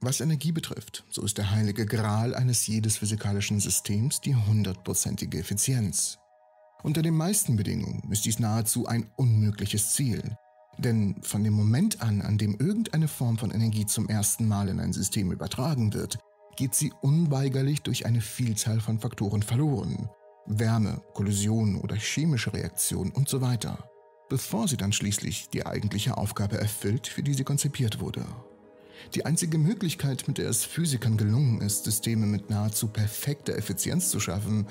Was Energie betrifft, so ist der heilige Gral eines jedes physikalischen Systems die hundertprozentige Effizienz. Unter den meisten Bedingungen ist dies nahezu ein unmögliches Ziel, denn von dem Moment an, an dem irgendeine Form von Energie zum ersten Mal in ein System übertragen wird, geht sie unweigerlich durch eine Vielzahl von Faktoren verloren. Wärme, Kollision oder chemische Reaktion und so weiter, bevor sie dann schließlich die eigentliche Aufgabe erfüllt, für die sie konzipiert wurde. Die einzige Möglichkeit, mit der es Physikern gelungen ist, Systeme mit nahezu perfekter Effizienz zu schaffen,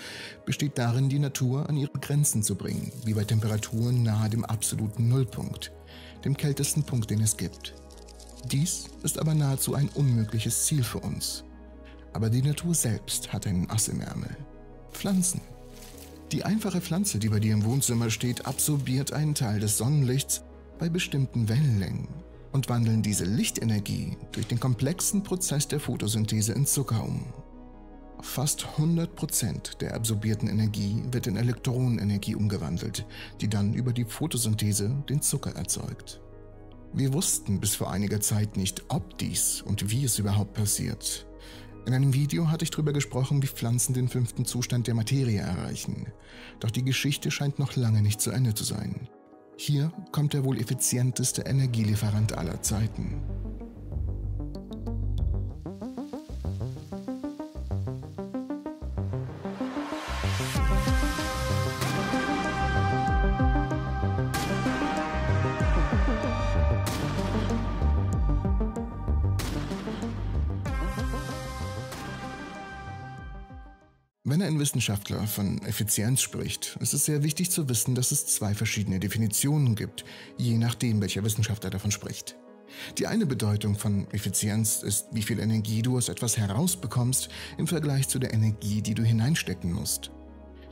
besteht darin, die Natur an ihre Grenzen zu bringen, wie bei Temperaturen nahe dem absoluten Nullpunkt, dem kältesten Punkt, den es gibt. Dies ist aber nahezu ein unmögliches Ziel für uns. Aber die Natur selbst hat einen Ass im Ärmel. Pflanzen. Die einfache Pflanze, die bei dir im Wohnzimmer steht, absorbiert einen Teil des Sonnenlichts bei bestimmten Wellenlängen und wandeln diese Lichtenergie durch den komplexen Prozess der Photosynthese in Zucker um. Fast 100% der absorbierten Energie wird in Elektronenenergie umgewandelt, die dann über die Photosynthese den Zucker erzeugt. Wir wussten bis vor einiger Zeit nicht, ob dies und wie es überhaupt passiert. In einem Video hatte ich darüber gesprochen, wie Pflanzen den fünften Zustand der Materie erreichen. Doch die Geschichte scheint noch lange nicht zu Ende zu sein. Hier kommt der wohl effizienteste Energielieferant aller Zeiten. Ein Wissenschaftler von Effizienz spricht, ist es sehr wichtig zu wissen, dass es zwei verschiedene Definitionen gibt, je nachdem, welcher Wissenschaftler davon spricht. Die eine Bedeutung von Effizienz ist, wie viel Energie du aus etwas herausbekommst im Vergleich zu der Energie, die du hineinstecken musst.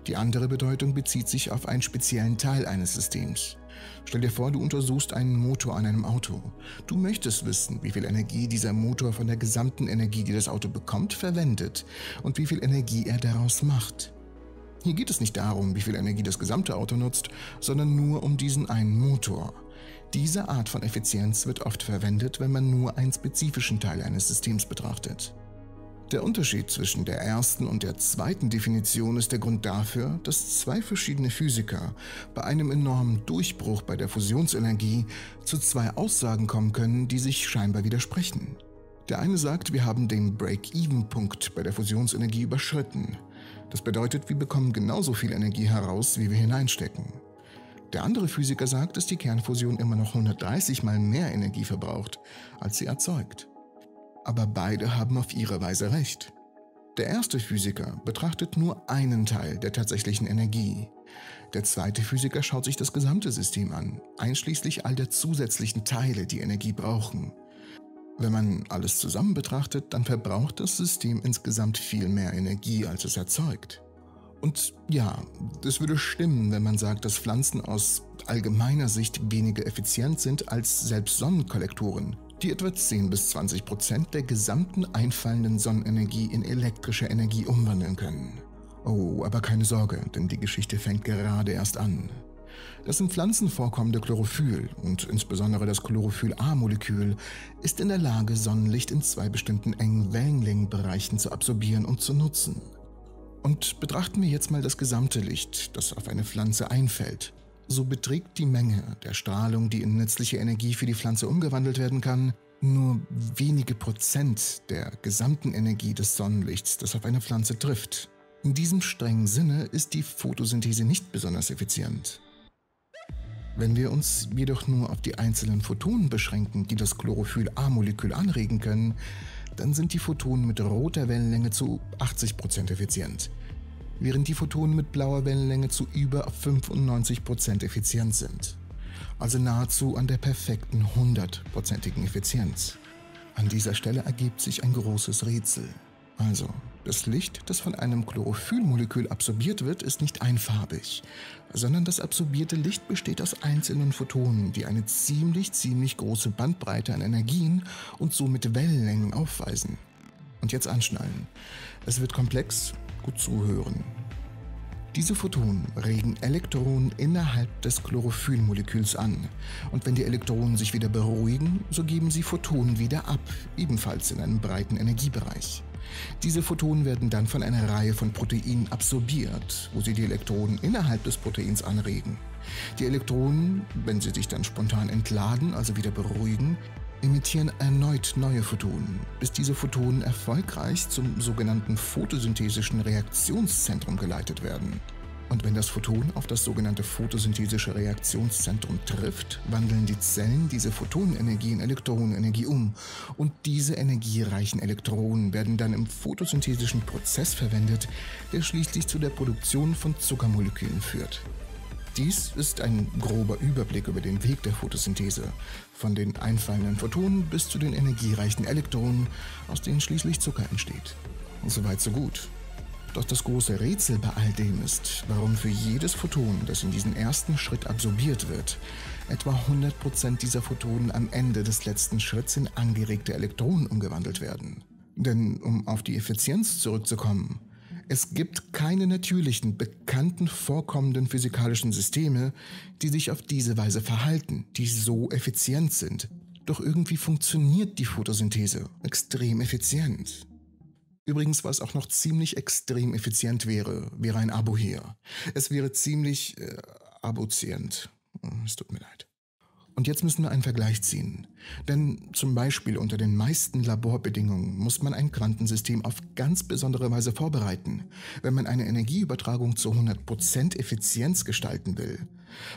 Die andere Bedeutung bezieht sich auf einen speziellen Teil eines Systems. Stell dir vor, du untersuchst einen Motor an einem Auto. Du möchtest wissen, wie viel Energie dieser Motor von der gesamten Energie, die das Auto bekommt, verwendet und wie viel Energie er daraus macht. Hier geht es nicht darum, wie viel Energie das gesamte Auto nutzt, sondern nur um diesen einen Motor. Diese Art von Effizienz wird oft verwendet, wenn man nur einen spezifischen Teil eines Systems betrachtet. Der Unterschied zwischen der ersten und der zweiten Definition ist der Grund dafür, dass zwei verschiedene Physiker bei einem enormen Durchbruch bei der Fusionsenergie zu zwei Aussagen kommen können, die sich scheinbar widersprechen. Der eine sagt, wir haben den Break-Even-Punkt bei der Fusionsenergie überschritten. Das bedeutet, wir bekommen genauso viel Energie heraus, wie wir hineinstecken. Der andere Physiker sagt, dass die Kernfusion immer noch 130 mal mehr Energie verbraucht, als sie erzeugt aber beide haben auf ihre Weise recht. Der erste Physiker betrachtet nur einen Teil der tatsächlichen Energie. Der zweite Physiker schaut sich das gesamte System an, einschließlich all der zusätzlichen Teile, die Energie brauchen. Wenn man alles zusammen betrachtet, dann verbraucht das System insgesamt viel mehr Energie, als es erzeugt. Und ja, das würde stimmen, wenn man sagt, dass Pflanzen aus allgemeiner Sicht weniger effizient sind als selbst Sonnenkollektoren die etwa 10 bis 20 Prozent der gesamten einfallenden Sonnenenergie in elektrische Energie umwandeln können. Oh, aber keine Sorge, denn die Geschichte fängt gerade erst an. Das in Pflanzen vorkommende Chlorophyll und insbesondere das Chlorophyll-A-Molekül ist in der Lage, Sonnenlicht in zwei bestimmten engen Wellenlängenbereichen zu absorbieren und zu nutzen. Und betrachten wir jetzt mal das gesamte Licht, das auf eine Pflanze einfällt so beträgt die Menge der Strahlung, die in nützliche Energie für die Pflanze umgewandelt werden kann, nur wenige Prozent der gesamten Energie des Sonnenlichts, das auf eine Pflanze trifft. In diesem strengen Sinne ist die Photosynthese nicht besonders effizient. Wenn wir uns jedoch nur auf die einzelnen Photonen beschränken, die das Chlorophyll-A-Molekül anregen können, dann sind die Photonen mit roter Wellenlänge zu 80% effizient während die Photonen mit blauer Wellenlänge zu über 95% effizient sind. Also nahezu an der perfekten 100%igen Effizienz. An dieser Stelle ergibt sich ein großes Rätsel. Also, das Licht, das von einem Chlorophyllmolekül absorbiert wird, ist nicht einfarbig, sondern das absorbierte Licht besteht aus einzelnen Photonen, die eine ziemlich, ziemlich große Bandbreite an Energien und somit Wellenlängen aufweisen. Und jetzt anschnallen. Es wird komplex, zuhören. Diese Photonen regen Elektronen innerhalb des Chlorophyllmoleküls an. Und wenn die Elektronen sich wieder beruhigen, so geben sie Photonen wieder ab, ebenfalls in einem breiten Energiebereich. Diese Photonen werden dann von einer Reihe von Proteinen absorbiert, wo sie die Elektronen innerhalb des Proteins anregen. Die Elektronen, wenn sie sich dann spontan entladen, also wieder beruhigen, emittieren erneut neue Photonen, bis diese Photonen erfolgreich zum sogenannten photosynthesischen Reaktionszentrum geleitet werden. Und wenn das Photon auf das sogenannte photosynthesische Reaktionszentrum trifft, wandeln die Zellen diese Photonenenergie in Elektronenenergie um. Und diese energiereichen Elektronen werden dann im photosynthetischen Prozess verwendet, der schließlich zu der Produktion von Zuckermolekülen führt. Dies ist ein grober Überblick über den Weg der Photosynthese, von den einfallenden Photonen bis zu den energiereichen Elektronen, aus denen schließlich Zucker entsteht. Soweit so gut. Doch das große Rätsel bei all dem ist, warum für jedes Photon, das in diesen ersten Schritt absorbiert wird, etwa 100% dieser Photonen am Ende des letzten Schritts in angeregte Elektronen umgewandelt werden. Denn um auf die Effizienz zurückzukommen, es gibt keine natürlichen, bekannten, vorkommenden physikalischen Systeme, die sich auf diese Weise verhalten, die so effizient sind. Doch irgendwie funktioniert die Photosynthese extrem effizient. Übrigens, was auch noch ziemlich extrem effizient wäre, wäre ein Abo hier. Es wäre ziemlich äh, abozient. Es tut mir leid. Und jetzt müssen wir einen Vergleich ziehen. Denn zum Beispiel unter den meisten Laborbedingungen muss man ein Quantensystem auf ganz besondere Weise vorbereiten, wenn man eine Energieübertragung zu 100% Effizienz gestalten will.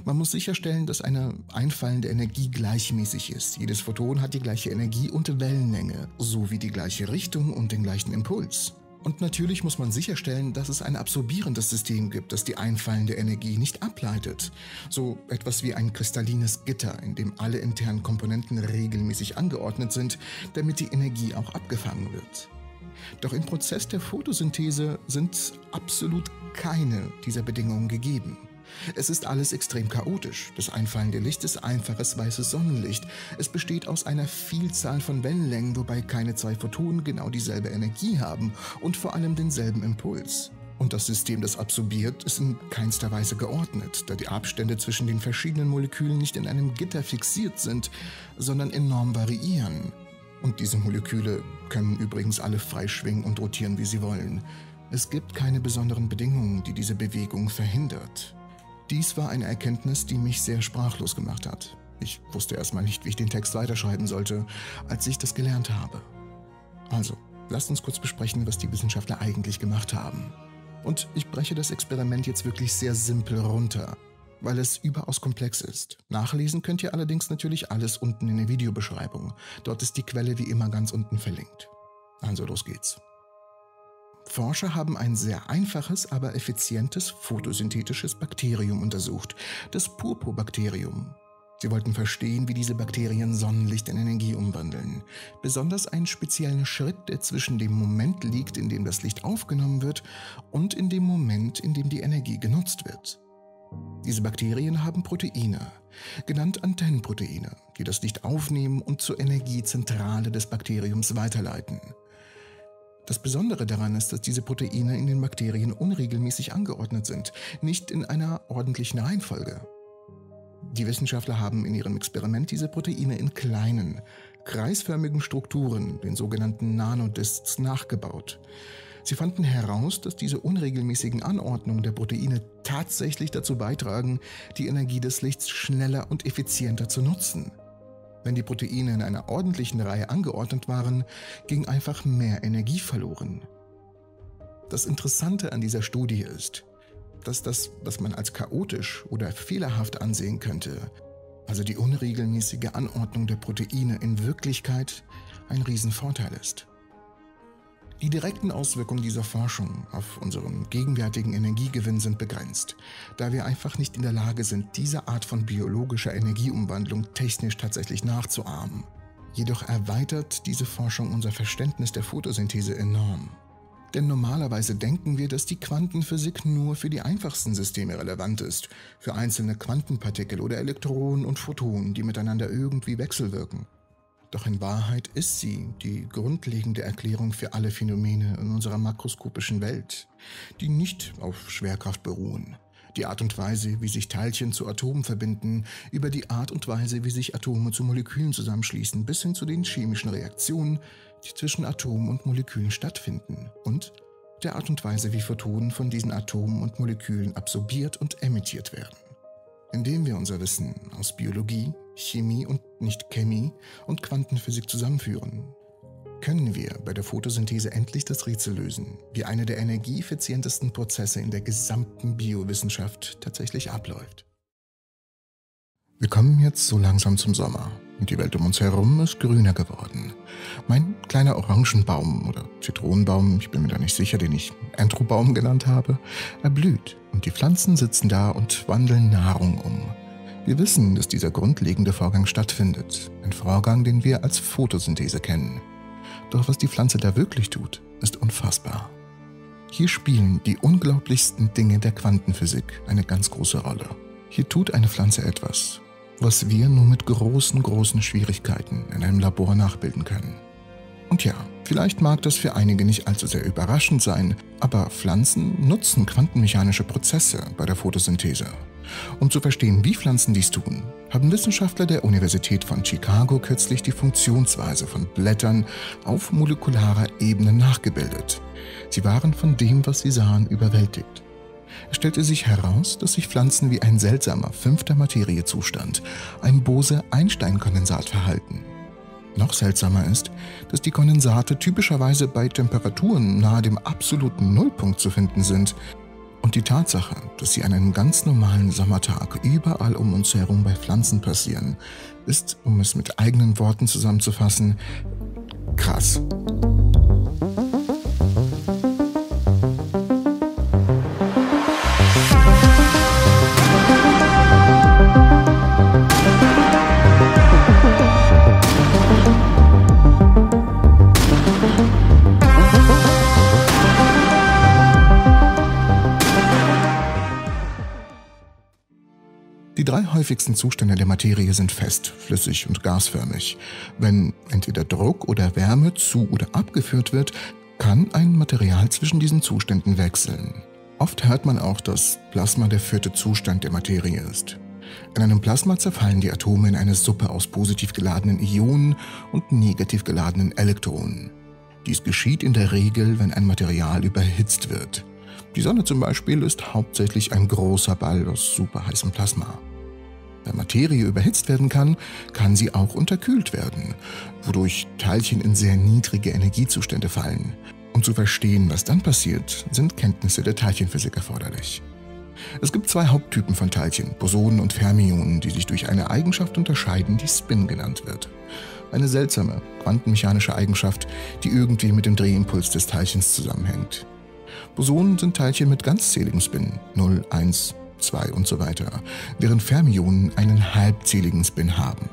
Man muss sicherstellen, dass eine einfallende Energie gleichmäßig ist. Jedes Photon hat die gleiche Energie und Wellenlänge, sowie die gleiche Richtung und den gleichen Impuls. Und natürlich muss man sicherstellen, dass es ein absorbierendes System gibt, das die einfallende Energie nicht ableitet. So etwas wie ein kristallines Gitter, in dem alle internen Komponenten regelmäßig angeordnet sind, damit die Energie auch abgefangen wird. Doch im Prozess der Photosynthese sind absolut keine dieser Bedingungen gegeben. Es ist alles extrem chaotisch. Das einfallende Licht ist einfaches weißes Sonnenlicht. Es besteht aus einer Vielzahl von Wellenlängen, wobei keine zwei Photonen genau dieselbe Energie haben und vor allem denselben Impuls. Und das System, das absorbiert, ist in keinster Weise geordnet, da die Abstände zwischen den verschiedenen Molekülen nicht in einem Gitter fixiert sind, sondern enorm variieren. Und diese Moleküle können übrigens alle frei schwingen und rotieren, wie sie wollen. Es gibt keine besonderen Bedingungen, die diese Bewegung verhindert. Dies war eine Erkenntnis, die mich sehr sprachlos gemacht hat. Ich wusste erstmal nicht, wie ich den Text weiterschreiben sollte, als ich das gelernt habe. Also, lasst uns kurz besprechen, was die Wissenschaftler eigentlich gemacht haben. Und ich breche das Experiment jetzt wirklich sehr simpel runter, weil es überaus komplex ist. Nachlesen könnt ihr allerdings natürlich alles unten in der Videobeschreibung. Dort ist die Quelle wie immer ganz unten verlinkt. Also los geht's. Forscher haben ein sehr einfaches, aber effizientes photosynthetisches Bakterium untersucht, das Purpurbakterium. Sie wollten verstehen, wie diese Bakterien Sonnenlicht in Energie umwandeln. Besonders einen speziellen Schritt, der zwischen dem Moment liegt, in dem das Licht aufgenommen wird, und in dem Moment, in dem die Energie genutzt wird. Diese Bakterien haben Proteine, genannt Antennenproteine, die das Licht aufnehmen und zur Energiezentrale des Bakteriums weiterleiten. Das Besondere daran ist, dass diese Proteine in den Bakterien unregelmäßig angeordnet sind, nicht in einer ordentlichen Reihenfolge. Die Wissenschaftler haben in ihrem Experiment diese Proteine in kleinen, kreisförmigen Strukturen, den sogenannten Nanodiscs, nachgebaut. Sie fanden heraus, dass diese unregelmäßigen Anordnungen der Proteine tatsächlich dazu beitragen, die Energie des Lichts schneller und effizienter zu nutzen. Wenn die Proteine in einer ordentlichen Reihe angeordnet waren, ging einfach mehr Energie verloren. Das Interessante an dieser Studie ist, dass das, was man als chaotisch oder fehlerhaft ansehen könnte, also die unregelmäßige Anordnung der Proteine in Wirklichkeit ein Riesenvorteil ist. Die direkten Auswirkungen dieser Forschung auf unseren gegenwärtigen Energiegewinn sind begrenzt, da wir einfach nicht in der Lage sind, diese Art von biologischer Energieumwandlung technisch tatsächlich nachzuahmen. Jedoch erweitert diese Forschung unser Verständnis der Photosynthese enorm. Denn normalerweise denken wir, dass die Quantenphysik nur für die einfachsten Systeme relevant ist, für einzelne Quantenpartikel oder Elektronen und Photonen, die miteinander irgendwie wechselwirken. Doch in Wahrheit ist sie die grundlegende Erklärung für alle Phänomene in unserer makroskopischen Welt, die nicht auf Schwerkraft beruhen. Die Art und Weise, wie sich Teilchen zu Atomen verbinden, über die Art und Weise, wie sich Atome zu Molekülen zusammenschließen, bis hin zu den chemischen Reaktionen, die zwischen Atomen und Molekülen stattfinden und der Art und Weise, wie Photonen von diesen Atomen und Molekülen absorbiert und emittiert werden. Indem wir unser Wissen aus Biologie, Chemie und nicht Chemie und Quantenphysik zusammenführen, können wir bei der Photosynthese endlich das Rätsel lösen, wie einer der energieeffizientesten Prozesse in der gesamten Biowissenschaft tatsächlich abläuft. Wir kommen jetzt so langsam zum Sommer und die Welt um uns herum ist grüner geworden. Mein kleiner Orangenbaum oder Zitronenbaum, ich bin mir da nicht sicher, den ich Andrewbaum genannt habe, erblüht und die Pflanzen sitzen da und wandeln Nahrung um. Wir wissen, dass dieser grundlegende Vorgang stattfindet, ein Vorgang, den wir als Photosynthese kennen. Doch was die Pflanze da wirklich tut, ist unfassbar. Hier spielen die unglaublichsten Dinge der Quantenphysik eine ganz große Rolle. Hier tut eine Pflanze etwas, was wir nur mit großen, großen Schwierigkeiten in einem Labor nachbilden können. Und ja, vielleicht mag das für einige nicht allzu sehr überraschend sein, aber Pflanzen nutzen quantenmechanische Prozesse bei der Photosynthese um zu verstehen, wie Pflanzen dies tun, haben Wissenschaftler der Universität von Chicago kürzlich die Funktionsweise von Blättern auf molekularer Ebene nachgebildet. Sie waren von dem, was sie sahen, überwältigt. Es stellte sich heraus, dass sich Pflanzen wie ein seltsamer fünfter Materiezustand, ein Bose-Einstein-Kondensat verhalten. Noch seltsamer ist, dass die Kondensate typischerweise bei Temperaturen nahe dem absoluten Nullpunkt zu finden sind, und die Tatsache, dass sie an einem ganz normalen Sommertag überall um uns herum bei Pflanzen passieren, ist, um es mit eigenen Worten zusammenzufassen, krass. Drei häufigsten Zustände der Materie sind fest, flüssig und gasförmig. Wenn entweder Druck oder Wärme zu oder abgeführt wird, kann ein Material zwischen diesen Zuständen wechseln. Oft hört man auch, dass Plasma der vierte Zustand der Materie ist. In einem Plasma zerfallen die Atome in eine Suppe aus positiv geladenen Ionen und negativ geladenen Elektronen. Dies geschieht in der Regel, wenn ein Material überhitzt wird. Die Sonne zum Beispiel ist hauptsächlich ein großer Ball aus superheißem Plasma. Wenn Materie überhitzt werden kann, kann sie auch unterkühlt werden, wodurch Teilchen in sehr niedrige Energiezustände fallen. Um zu verstehen, was dann passiert, sind Kenntnisse der Teilchenphysik erforderlich. Es gibt zwei Haupttypen von Teilchen, Bosonen und Fermionen, die sich durch eine Eigenschaft unterscheiden, die Spin genannt wird. Eine seltsame, quantenmechanische Eigenschaft, die irgendwie mit dem Drehimpuls des Teilchens zusammenhängt. Bosonen sind Teilchen mit ganzzähligem Spin, 0, 1, 2 und so weiter, während Fermionen einen halbzähligen Spin haben.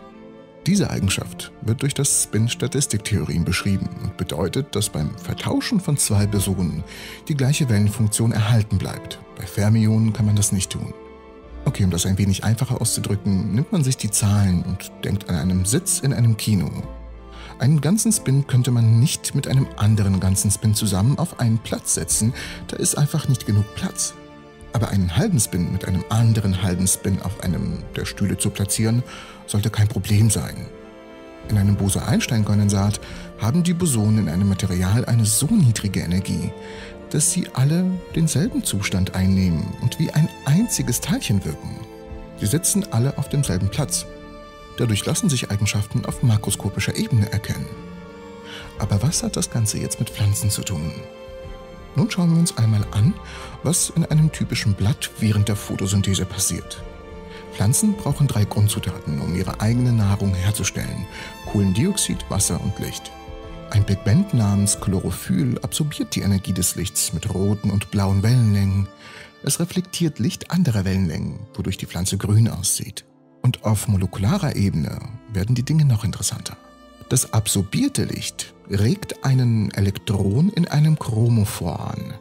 Diese Eigenschaft wird durch das Spin-Statistiktheorem beschrieben und bedeutet, dass beim Vertauschen von zwei Bosonen die gleiche Wellenfunktion erhalten bleibt. Bei Fermionen kann man das nicht tun. Okay, um das ein wenig einfacher auszudrücken, nimmt man sich die Zahlen und denkt an einen Sitz in einem Kino. Einen ganzen Spin könnte man nicht mit einem anderen ganzen Spin zusammen auf einen Platz setzen, da ist einfach nicht genug Platz. Aber einen halben Spin mit einem anderen halben Spin auf einem der Stühle zu platzieren, sollte kein Problem sein. In einem Bose-Einstein-Kondensat haben die Bosonen in einem Material eine so niedrige Energie, dass sie alle denselben Zustand einnehmen und wie ein einziges Teilchen wirken. Sie sitzen alle auf demselben Platz. Dadurch lassen sich Eigenschaften auf makroskopischer Ebene erkennen. Aber was hat das Ganze jetzt mit Pflanzen zu tun? Nun schauen wir uns einmal an, was in einem typischen Blatt während der Photosynthese passiert. Pflanzen brauchen drei Grundzutaten, um ihre eigene Nahrung herzustellen. Kohlendioxid, Wasser und Licht. Ein Pigment namens Chlorophyll absorbiert die Energie des Lichts mit roten und blauen Wellenlängen. Es reflektiert Licht anderer Wellenlängen, wodurch die Pflanze grün aussieht. Und auf molekularer Ebene werden die Dinge noch interessanter. Das absorbierte Licht regt einen Elektron in einem Chromophor an,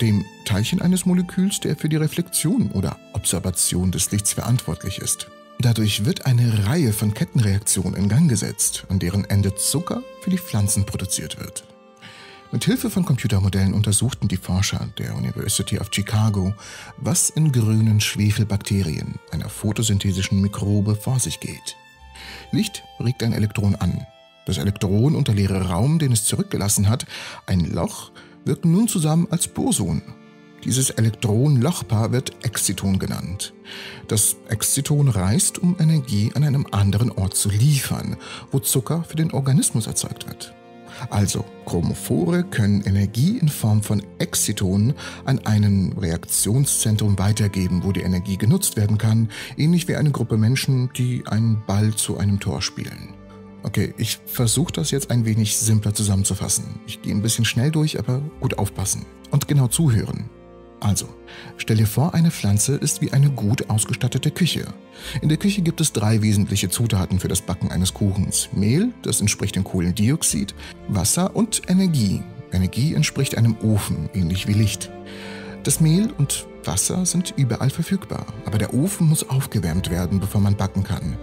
dem Teilchen eines Moleküls, der für die Reflexion oder Observation des Lichts verantwortlich ist. Dadurch wird eine Reihe von Kettenreaktionen in Gang gesetzt, an deren Ende Zucker für die Pflanzen produziert wird. Mit Hilfe von Computermodellen untersuchten die Forscher der University of Chicago, was in grünen Schwefelbakterien, einer photosynthesischen Mikrobe, vor sich geht. Licht regt ein Elektron an. Das Elektron und der leere Raum, den es zurückgelassen hat, ein Loch, wirken nun zusammen als Boson. Dieses Elektron-Lochpaar wird Exciton genannt. Das Exciton reist, um Energie an einem anderen Ort zu liefern, wo Zucker für den Organismus erzeugt wird. Also, Chromophore können Energie in Form von Exciton an ein Reaktionszentrum weitergeben, wo die Energie genutzt werden kann, ähnlich wie eine Gruppe Menschen, die einen Ball zu einem Tor spielen. Okay, ich versuche das jetzt ein wenig simpler zusammenzufassen. Ich gehe ein bisschen schnell durch, aber gut aufpassen und genau zuhören. Also, stell dir vor, eine Pflanze ist wie eine gut ausgestattete Küche. In der Küche gibt es drei wesentliche Zutaten für das Backen eines Kuchens. Mehl, das entspricht dem Kohlendioxid, Wasser und Energie. Energie entspricht einem Ofen, ähnlich wie Licht. Das Mehl und Wasser sind überall verfügbar, aber der Ofen muss aufgewärmt werden, bevor man backen kann.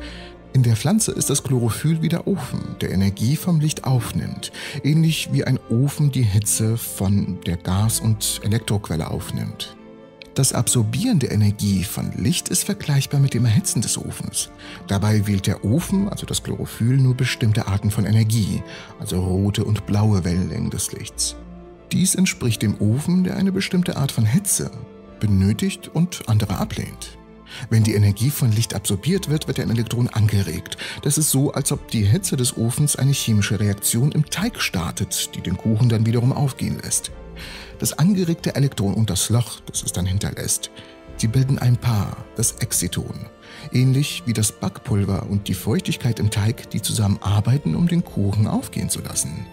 In der Pflanze ist das Chlorophyll wie der Ofen, der Energie vom Licht aufnimmt, ähnlich wie ein Ofen die Hitze von der Gas- und Elektroquelle aufnimmt. Das Absorbieren der Energie von Licht ist vergleichbar mit dem Erhitzen des Ofens. Dabei wählt der Ofen, also das Chlorophyll, nur bestimmte Arten von Energie, also rote und blaue Wellenlängen des Lichts. Dies entspricht dem Ofen, der eine bestimmte Art von Hitze benötigt und andere ablehnt. Wenn die Energie von Licht absorbiert wird, wird ein Elektron angeregt. Das ist so, als ob die Hitze des Ofens eine chemische Reaktion im Teig startet, die den Kuchen dann wiederum aufgehen lässt. Das angeregte Elektron und das Loch, das es dann hinterlässt, sie bilden ein Paar, das Exciton. Ähnlich wie das Backpulver und die Feuchtigkeit im Teig, die zusammenarbeiten, um den Kuchen aufgehen zu lassen.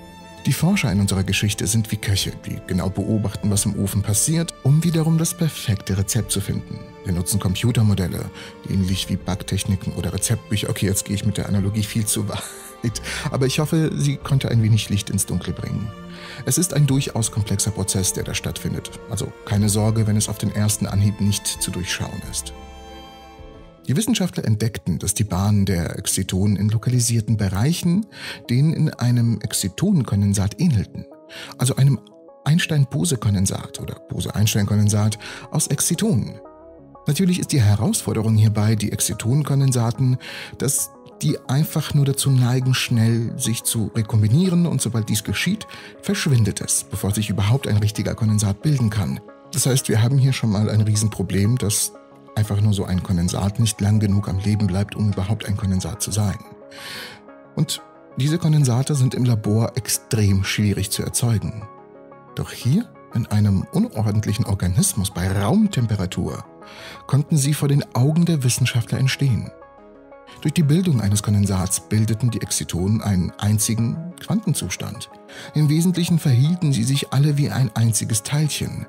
Die Forscher in unserer Geschichte sind wie Köche, die genau beobachten, was im Ofen passiert, um wiederum das perfekte Rezept zu finden. Wir nutzen Computermodelle, ähnlich wie Backtechniken oder Rezeptbücher. Okay, jetzt gehe ich mit der Analogie viel zu weit, aber ich hoffe, sie konnte ein wenig Licht ins Dunkle bringen. Es ist ein durchaus komplexer Prozess, der da stattfindet. Also keine Sorge, wenn es auf den ersten Anhieb nicht zu durchschauen ist. Die Wissenschaftler entdeckten, dass die Bahnen der Exzitonen in lokalisierten Bereichen denen in einem Exzitonenkondensat ähnelten, also einem Einstein-Bose-Kondensat oder Bose-Einstein-Kondensat aus Exzitonen. Natürlich ist die Herausforderung hierbei, die Exzitonenkondensaten, dass die einfach nur dazu neigen, schnell sich zu rekombinieren und sobald dies geschieht, verschwindet es, bevor sich überhaupt ein richtiger Kondensat bilden kann. Das heißt, wir haben hier schon mal ein Riesenproblem, dass einfach nur so ein Kondensat nicht lang genug am Leben bleibt, um überhaupt ein Kondensat zu sein. Und diese Kondensate sind im Labor extrem schwierig zu erzeugen. Doch hier, in einem unordentlichen Organismus bei Raumtemperatur, konnten sie vor den Augen der Wissenschaftler entstehen. Durch die Bildung eines Kondensats bildeten die Exzitonen einen einzigen Quantenzustand. Im Wesentlichen verhielten sie sich alle wie ein einziges Teilchen,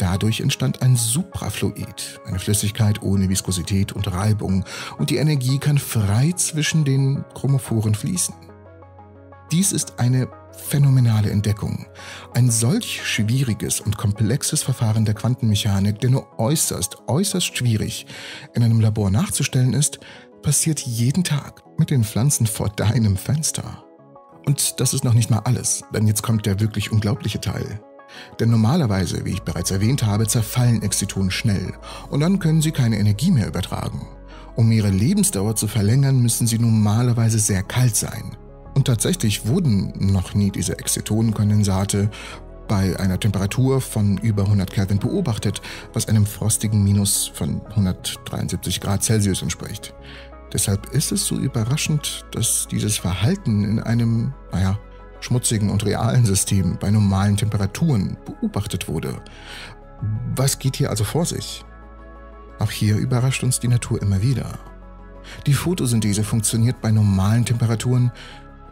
Dadurch entstand ein Suprafluid, eine Flüssigkeit ohne Viskosität und Reibung, und die Energie kann frei zwischen den Chromophoren fließen. Dies ist eine phänomenale Entdeckung. Ein solch schwieriges und komplexes Verfahren der Quantenmechanik, der nur äußerst, äußerst schwierig in einem Labor nachzustellen ist, passiert jeden Tag mit den Pflanzen vor deinem Fenster. Und das ist noch nicht mal alles, denn jetzt kommt der wirklich unglaubliche Teil. Denn normalerweise, wie ich bereits erwähnt habe, zerfallen Exzitonen schnell und dann können sie keine Energie mehr übertragen. Um ihre Lebensdauer zu verlängern, müssen sie normalerweise sehr kalt sein. Und tatsächlich wurden noch nie diese Exzitonenkondensate bei einer Temperatur von über 100 Kelvin beobachtet, was einem frostigen Minus von 173 Grad Celsius entspricht. Deshalb ist es so überraschend, dass dieses Verhalten in einem, naja, schmutzigen und realen System bei normalen Temperaturen beobachtet wurde. Was geht hier also vor sich? Auch hier überrascht uns die Natur immer wieder. Die Photosynthese funktioniert bei normalen Temperaturen,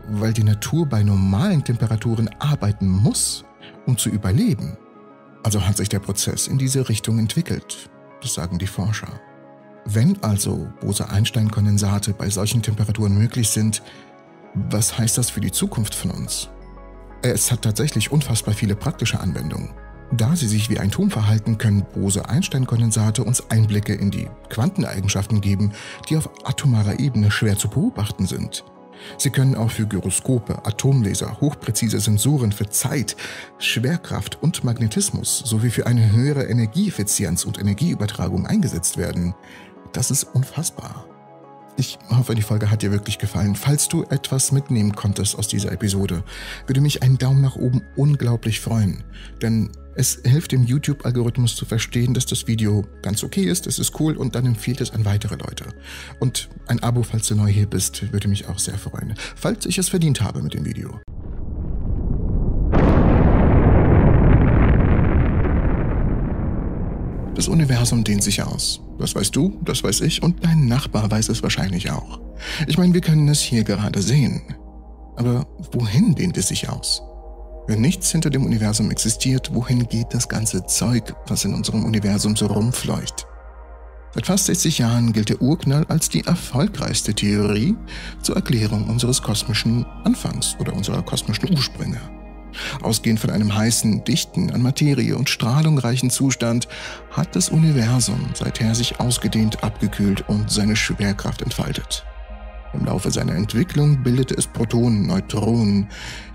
weil die Natur bei normalen Temperaturen arbeiten muss, um zu überleben. Also hat sich der Prozess in diese Richtung entwickelt, das sagen die Forscher. Wenn also Bose-Einstein-Kondensate bei solchen Temperaturen möglich sind, was heißt das für die Zukunft von uns? Es hat tatsächlich unfassbar viele praktische Anwendungen. Da sie sich wie ein Turm verhalten, können Bose-Einstein-Kondensate uns Einblicke in die Quanteneigenschaften geben, die auf atomarer Ebene schwer zu beobachten sind. Sie können auch für Gyroskope, Atomlaser, hochpräzise Sensoren für Zeit, Schwerkraft und Magnetismus sowie für eine höhere Energieeffizienz und Energieübertragung eingesetzt werden. Das ist unfassbar. Ich hoffe, die Folge hat dir wirklich gefallen. Falls du etwas mitnehmen konntest aus dieser Episode, würde mich ein Daumen nach oben unglaublich freuen. Denn es hilft dem YouTube-Algorithmus zu verstehen, dass das Video ganz okay ist, es ist cool und dann empfiehlt es an weitere Leute. Und ein Abo, falls du neu hier bist, würde mich auch sehr freuen. Falls ich es verdient habe mit dem Video. Das Universum dehnt sich aus. Das weißt du, das weiß ich und dein Nachbar weiß es wahrscheinlich auch. Ich meine, wir können es hier gerade sehen. Aber wohin dehnt es sich aus? Wenn nichts hinter dem Universum existiert, wohin geht das ganze Zeug, was in unserem Universum so rumfleucht? Seit fast 60 Jahren gilt der Urknall als die erfolgreichste Theorie zur Erklärung unseres kosmischen Anfangs oder unserer kosmischen Ursprünge. Ausgehend von einem heißen, dichten, an Materie und Strahlung reichen Zustand hat das Universum seither sich ausgedehnt, abgekühlt und seine Schwerkraft entfaltet. Im Laufe seiner Entwicklung bildete es Protonen, Neutronen,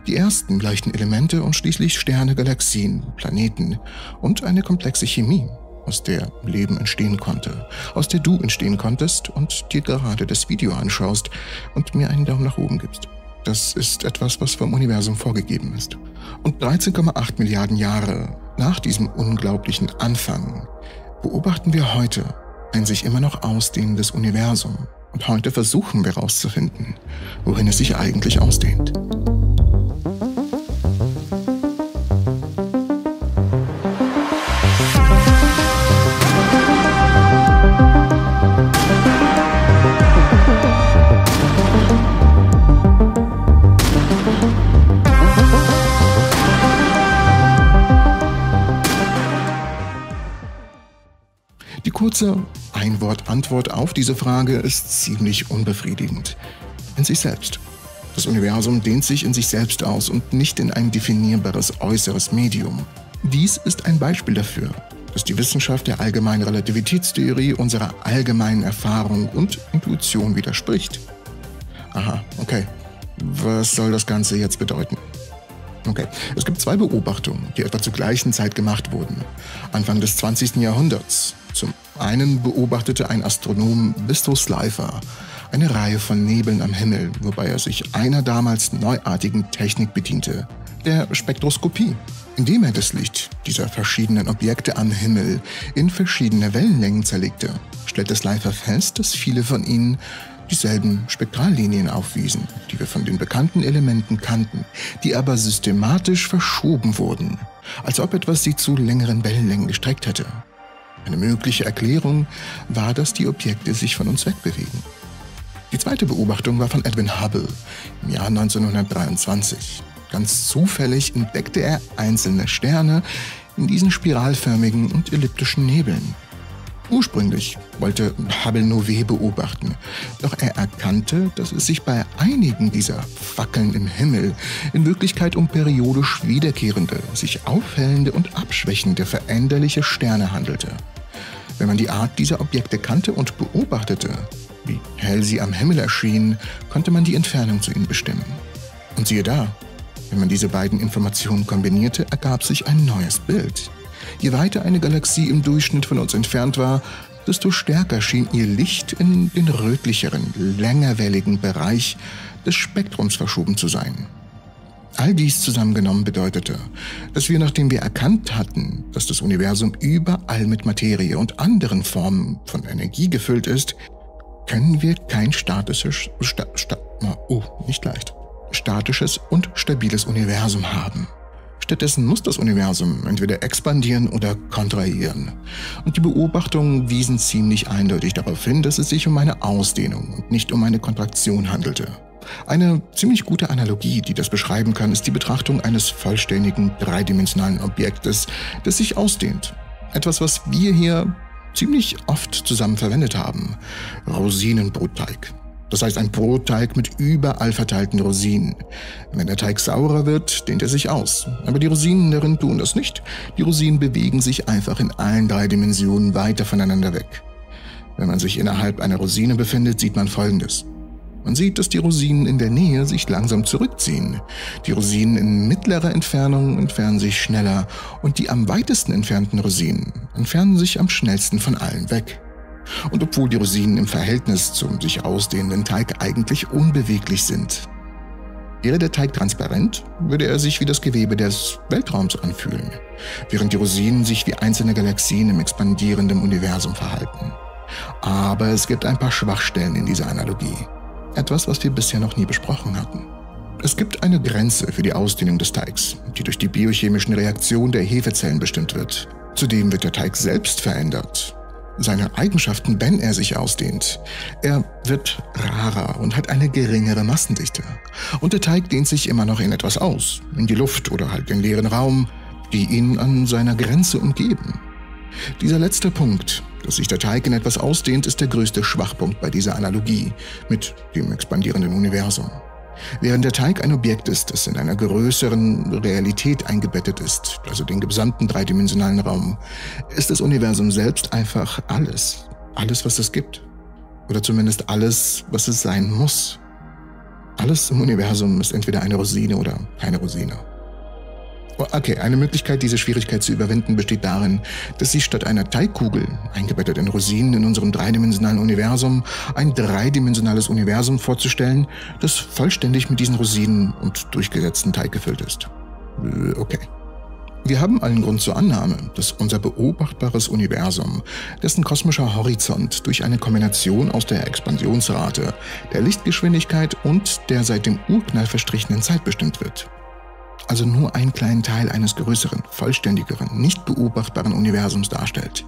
die ersten leichten Elemente und schließlich Sterne, Galaxien, Planeten und eine komplexe Chemie, aus der Leben entstehen konnte, aus der du entstehen konntest und dir gerade das Video anschaust und mir einen Daumen nach oben gibst. Das ist etwas, was vom Universum vorgegeben ist. Und 13,8 Milliarden Jahre nach diesem unglaublichen Anfang beobachten wir heute ein sich immer noch ausdehnendes Universum. Und heute versuchen wir herauszufinden, wohin es sich eigentlich ausdehnt. Kurze Ein-Wort-Antwort auf diese Frage ist ziemlich unbefriedigend. In sich selbst. Das Universum dehnt sich in sich selbst aus und nicht in ein definierbares äußeres Medium. Dies ist ein Beispiel dafür, dass die Wissenschaft der allgemeinen Relativitätstheorie unserer allgemeinen Erfahrung und Intuition widerspricht. Aha, okay. Was soll das Ganze jetzt bedeuten? Okay, es gibt zwei Beobachtungen, die etwa zur gleichen Zeit gemacht wurden. Anfang des 20. Jahrhunderts. Zum einen beobachtete ein Astronom Visto Slifer eine Reihe von Nebeln am Himmel, wobei er sich einer damals neuartigen Technik bediente, der Spektroskopie. Indem er das Licht dieser verschiedenen Objekte am Himmel in verschiedene Wellenlängen zerlegte, stellte Slifer fest, dass viele von ihnen dieselben Spektrallinien aufwiesen, die wir von den bekannten Elementen kannten, die aber systematisch verschoben wurden, als ob etwas sie zu längeren Wellenlängen gestreckt hätte. Eine mögliche Erklärung war, dass die Objekte sich von uns wegbewegen. Die zweite Beobachtung war von Edwin Hubble im Jahr 1923. Ganz zufällig entdeckte er einzelne Sterne in diesen spiralförmigen und elliptischen Nebeln. Ursprünglich wollte Hubble W beobachten, doch er erkannte, dass es sich bei einigen dieser Fackeln im Himmel in Wirklichkeit um periodisch wiederkehrende, sich aufhellende und abschwächende veränderliche Sterne handelte. Wenn man die Art dieser Objekte kannte und beobachtete, wie hell sie am Himmel erschienen, konnte man die Entfernung zu ihnen bestimmen. Und siehe da, wenn man diese beiden Informationen kombinierte, ergab sich ein neues Bild. Je weiter eine Galaxie im Durchschnitt von uns entfernt war, desto stärker schien ihr Licht in den rötlicheren, längerwelligen Bereich des Spektrums verschoben zu sein. All dies zusammengenommen bedeutete, dass wir, nachdem wir erkannt hatten, dass das Universum überall mit Materie und anderen Formen von Energie gefüllt ist, können wir kein statisches, sta, sta, oh, nicht leicht, statisches und stabiles Universum haben. Stattdessen muss das Universum entweder expandieren oder kontrahieren. Und die Beobachtungen wiesen ziemlich eindeutig darauf hin, dass es sich um eine Ausdehnung und nicht um eine Kontraktion handelte. Eine ziemlich gute Analogie, die das beschreiben kann, ist die Betrachtung eines vollständigen dreidimensionalen Objektes, das sich ausdehnt. Etwas, was wir hier ziemlich oft zusammen verwendet haben. Rosinenbrotteig. Das heißt ein Brotteig mit überall verteilten Rosinen. Wenn der Teig saurer wird, dehnt er sich aus. Aber die Rosinen darin tun das nicht. Die Rosinen bewegen sich einfach in allen drei Dimensionen weiter voneinander weg. Wenn man sich innerhalb einer Rosine befindet, sieht man Folgendes. Man sieht, dass die Rosinen in der Nähe sich langsam zurückziehen. Die Rosinen in mittlerer Entfernung entfernen sich schneller und die am weitesten entfernten Rosinen entfernen sich am schnellsten von allen weg. Und obwohl die Rosinen im Verhältnis zum sich ausdehnenden Teig eigentlich unbeweglich sind. Wäre der Teig transparent, würde er sich wie das Gewebe des Weltraums anfühlen, während die Rosinen sich wie einzelne Galaxien im expandierenden Universum verhalten. Aber es gibt ein paar Schwachstellen in dieser Analogie. Etwas, was wir bisher noch nie besprochen hatten. Es gibt eine Grenze für die Ausdehnung des Teigs, die durch die biochemischen Reaktionen der Hefezellen bestimmt wird. Zudem wird der Teig selbst verändert seine Eigenschaften, wenn er sich ausdehnt. Er wird rarer und hat eine geringere Massendichte. Und der Teig dehnt sich immer noch in etwas aus, in die Luft oder halt den leeren Raum, die ihn an seiner Grenze umgeben. Dieser letzte Punkt, dass sich der Teig in etwas ausdehnt, ist der größte Schwachpunkt bei dieser Analogie mit dem expandierenden Universum. Während der Teig ein Objekt ist, das in einer größeren Realität eingebettet ist, also den gesamten dreidimensionalen Raum, ist das Universum selbst einfach alles. Alles, was es gibt. Oder zumindest alles, was es sein muss. Alles im Universum ist entweder eine Rosine oder keine Rosine. Okay, eine Möglichkeit, diese Schwierigkeit zu überwinden, besteht darin, dass Sie statt einer Teigkugel, eingebettet in Rosinen in unserem dreidimensionalen Universum, ein dreidimensionales Universum vorzustellen, das vollständig mit diesen Rosinen und durchgesetzten Teig gefüllt ist. Äh, okay. Wir haben allen Grund zur Annahme, dass unser beobachtbares Universum, dessen kosmischer Horizont durch eine Kombination aus der Expansionsrate, der Lichtgeschwindigkeit und der seit dem Urknall verstrichenen Zeit bestimmt wird also nur einen kleinen Teil eines größeren, vollständigeren, nicht beobachtbaren Universums darstellt.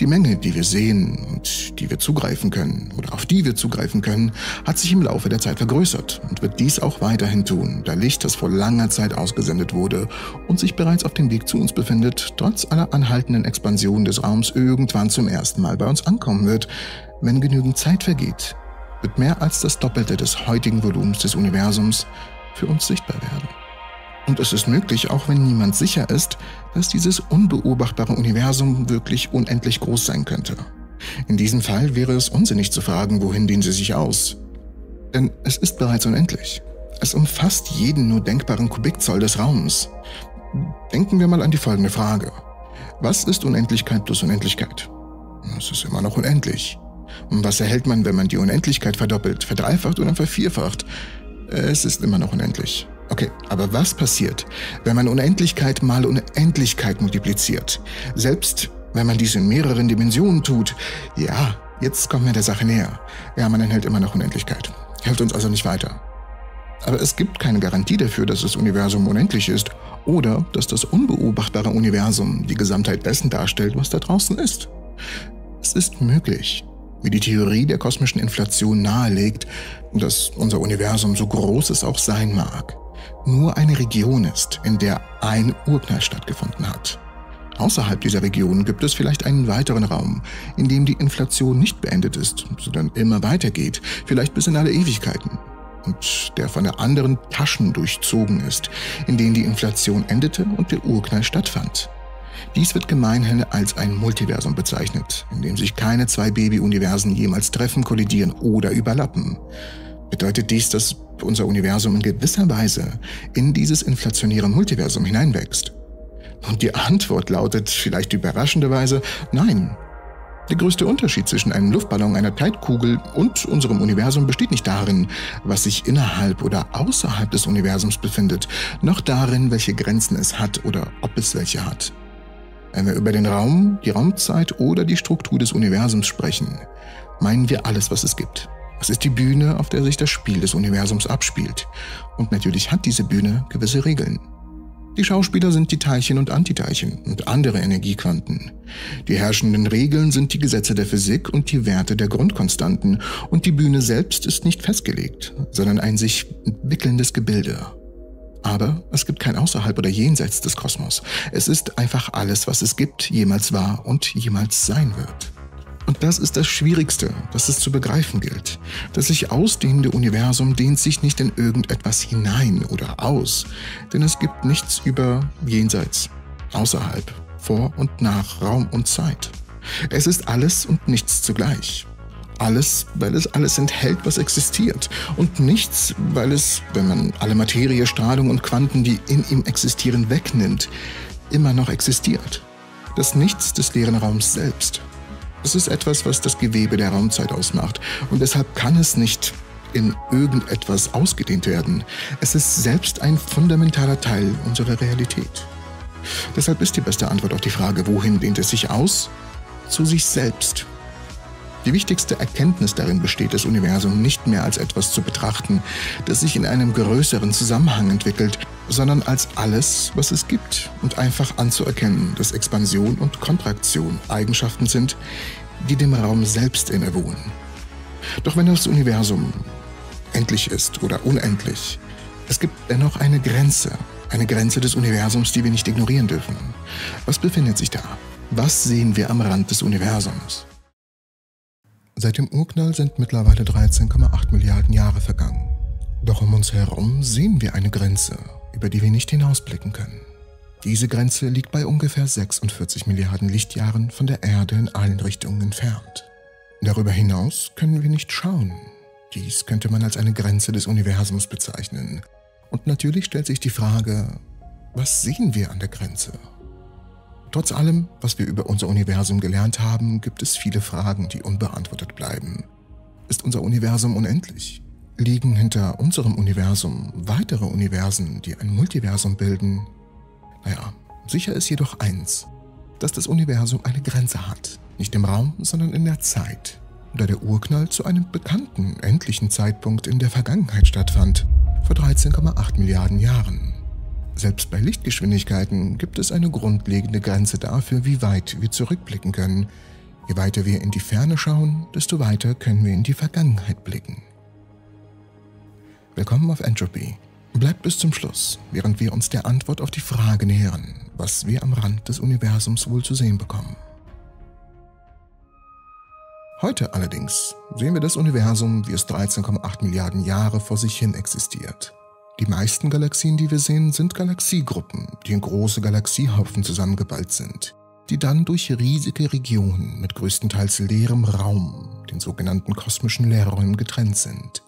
Die Menge, die wir sehen und die wir zugreifen können oder auf die wir zugreifen können, hat sich im Laufe der Zeit vergrößert und wird dies auch weiterhin tun, da Licht, das vor langer Zeit ausgesendet wurde und sich bereits auf dem Weg zu uns befindet, trotz aller anhaltenden Expansion des Raums irgendwann zum ersten Mal bei uns ankommen wird, wenn genügend Zeit vergeht, wird mehr als das Doppelte des heutigen Volumens des Universums für uns sichtbar werden. Und es ist möglich, auch wenn niemand sicher ist, dass dieses unbeobachtbare Universum wirklich unendlich groß sein könnte. In diesem Fall wäre es unsinnig zu fragen, wohin dehnen sie sich aus. Denn es ist bereits unendlich. Es umfasst jeden nur denkbaren Kubikzoll des Raums. Denken wir mal an die folgende Frage. Was ist Unendlichkeit plus Unendlichkeit? Es ist immer noch unendlich. Und was erhält man, wenn man die Unendlichkeit verdoppelt, verdreifacht oder vervierfacht? Es ist immer noch unendlich. Okay, aber was passiert, wenn man Unendlichkeit mal Unendlichkeit multipliziert? Selbst wenn man dies in mehreren Dimensionen tut, ja, jetzt kommen wir der Sache näher. Ja, man enthält immer noch Unendlichkeit. Hilft uns also nicht weiter. Aber es gibt keine Garantie dafür, dass das Universum unendlich ist oder dass das unbeobachtbare Universum die Gesamtheit dessen darstellt, was da draußen ist. Es ist möglich, wie die Theorie der kosmischen Inflation nahelegt, dass unser Universum so groß es auch sein mag, nur eine Region ist, in der ein Urknall stattgefunden hat. Außerhalb dieser Region gibt es vielleicht einen weiteren Raum, in dem die Inflation nicht beendet ist, sondern immer weitergeht, vielleicht bis in alle Ewigkeiten. Und der von der anderen Taschen durchzogen ist, in denen die Inflation endete und der Urknall stattfand. Dies wird gemeinhin als ein Multiversum bezeichnet, in dem sich keine zwei Baby-Universen jemals treffen, kollidieren oder überlappen. Bedeutet dies, dass unser Universum in gewisser Weise in dieses inflationäre Multiversum hineinwächst? Und die Antwort lautet vielleicht überraschenderweise nein. Der größte Unterschied zwischen einem Luftballon, einer Zeitkugel und unserem Universum besteht nicht darin, was sich innerhalb oder außerhalb des Universums befindet, noch darin, welche Grenzen es hat oder ob es welche hat. Wenn wir über den Raum, die Raumzeit oder die Struktur des Universums sprechen, meinen wir alles, was es gibt. Es ist die Bühne, auf der sich das Spiel des Universums abspielt. Und natürlich hat diese Bühne gewisse Regeln. Die Schauspieler sind die Teilchen und Antiteilchen und andere Energiequanten. Die herrschenden Regeln sind die Gesetze der Physik und die Werte der Grundkonstanten und die Bühne selbst ist nicht festgelegt, sondern ein sich entwickelndes Gebilde. Aber es gibt kein Außerhalb oder Jenseits des Kosmos. Es ist einfach alles, was es gibt, jemals war und jemals sein wird. Und das ist das Schwierigste, das es zu begreifen gilt. Das sich ausdehnende Universum dehnt sich nicht in irgendetwas hinein oder aus, denn es gibt nichts über jenseits, außerhalb, vor und nach Raum und Zeit. Es ist alles und nichts zugleich. Alles, weil es alles enthält, was existiert. Und nichts, weil es, wenn man alle Materie, Strahlung und Quanten, die in ihm existieren, wegnimmt, immer noch existiert. Das Nichts des leeren Raums selbst. Es ist etwas, was das Gewebe der Raumzeit ausmacht. Und deshalb kann es nicht in irgendetwas ausgedehnt werden. Es ist selbst ein fundamentaler Teil unserer Realität. Deshalb ist die beste Antwort auf die Frage, wohin dehnt es sich aus? Zu sich selbst. Die wichtigste Erkenntnis darin besteht, das Universum nicht mehr als etwas zu betrachten, das sich in einem größeren Zusammenhang entwickelt, sondern als alles, was es gibt und einfach anzuerkennen, dass Expansion und Kontraktion Eigenschaften sind, die dem Raum selbst innewohnen. Doch wenn das Universum endlich ist oder unendlich, es gibt dennoch eine Grenze, eine Grenze des Universums, die wir nicht ignorieren dürfen. Was befindet sich da? Was sehen wir am Rand des Universums? Seit dem Urknall sind mittlerweile 13,8 Milliarden Jahre vergangen. Doch um uns herum sehen wir eine Grenze, über die wir nicht hinausblicken können. Diese Grenze liegt bei ungefähr 46 Milliarden Lichtjahren von der Erde in allen Richtungen entfernt. Darüber hinaus können wir nicht schauen. Dies könnte man als eine Grenze des Universums bezeichnen. Und natürlich stellt sich die Frage, was sehen wir an der Grenze? Trotz allem, was wir über unser Universum gelernt haben, gibt es viele Fragen, die unbeantwortet bleiben. Ist unser Universum unendlich? Liegen hinter unserem Universum weitere Universen, die ein Multiversum bilden? Naja, sicher ist jedoch eins, dass das Universum eine Grenze hat, nicht im Raum, sondern in der Zeit, da der Urknall zu einem bekannten, endlichen Zeitpunkt in der Vergangenheit stattfand, vor 13,8 Milliarden Jahren. Selbst bei Lichtgeschwindigkeiten gibt es eine grundlegende Grenze dafür, wie weit wir zurückblicken können. Je weiter wir in die Ferne schauen, desto weiter können wir in die Vergangenheit blicken. Willkommen auf Entropy. Bleibt bis zum Schluss, während wir uns der Antwort auf die Frage nähern, was wir am Rand des Universums wohl zu sehen bekommen. Heute allerdings sehen wir das Universum, wie es 13,8 Milliarden Jahre vor sich hin existiert. Die meisten Galaxien, die wir sehen, sind Galaxiegruppen, die in große Galaxiehaufen zusammengeballt sind, die dann durch riesige Regionen mit größtenteils leerem Raum, den sogenannten kosmischen Leerräumen, getrennt sind.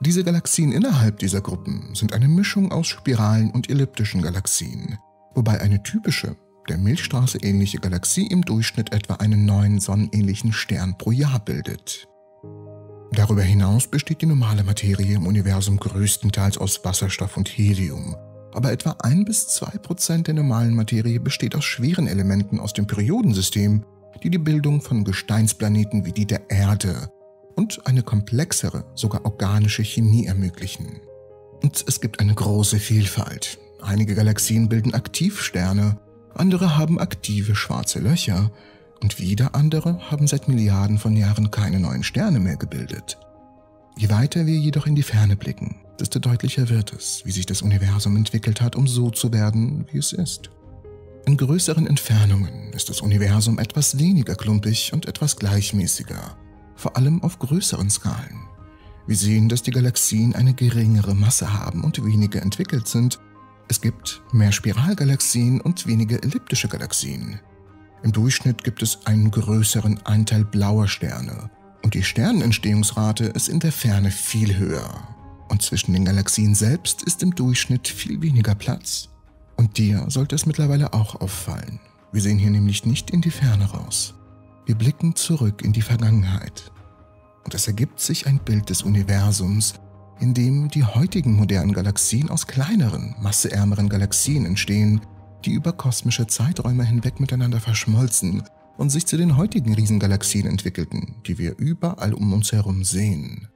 Diese Galaxien innerhalb dieser Gruppen sind eine Mischung aus Spiralen und elliptischen Galaxien, wobei eine typische, der Milchstraße ähnliche Galaxie im Durchschnitt etwa einen neuen sonnenähnlichen Stern pro Jahr bildet. Darüber hinaus besteht die normale Materie im Universum größtenteils aus Wasserstoff und Helium, aber etwa 1 bis 2 Prozent der normalen Materie besteht aus schweren Elementen aus dem Periodensystem, die die Bildung von Gesteinsplaneten wie die der Erde und eine komplexere, sogar organische Chemie ermöglichen. Und es gibt eine große Vielfalt. Einige Galaxien bilden Aktivsterne, andere haben aktive schwarze Löcher und wieder andere haben seit Milliarden von Jahren keine neuen Sterne mehr gebildet. Je weiter wir jedoch in die Ferne blicken, desto deutlicher wird es, wie sich das Universum entwickelt hat, um so zu werden, wie es ist. In größeren Entfernungen ist das Universum etwas weniger klumpig und etwas gleichmäßiger, vor allem auf größeren Skalen. Wir sehen, dass die Galaxien eine geringere Masse haben und weniger entwickelt sind. Es gibt mehr Spiralgalaxien und weniger elliptische Galaxien. Im Durchschnitt gibt es einen größeren Anteil blauer Sterne und die Sternentstehungsrate ist in der Ferne viel höher. Und zwischen den Galaxien selbst ist im Durchschnitt viel weniger Platz. Und dir sollte es mittlerweile auch auffallen. Wir sehen hier nämlich nicht in die Ferne raus. Wir blicken zurück in die Vergangenheit. Und es ergibt sich ein Bild des Universums, in dem die heutigen modernen Galaxien aus kleineren, masseärmeren Galaxien entstehen, die über kosmische Zeiträume hinweg miteinander verschmolzen und sich zu den heutigen Riesengalaxien entwickelten, die wir überall um uns herum sehen.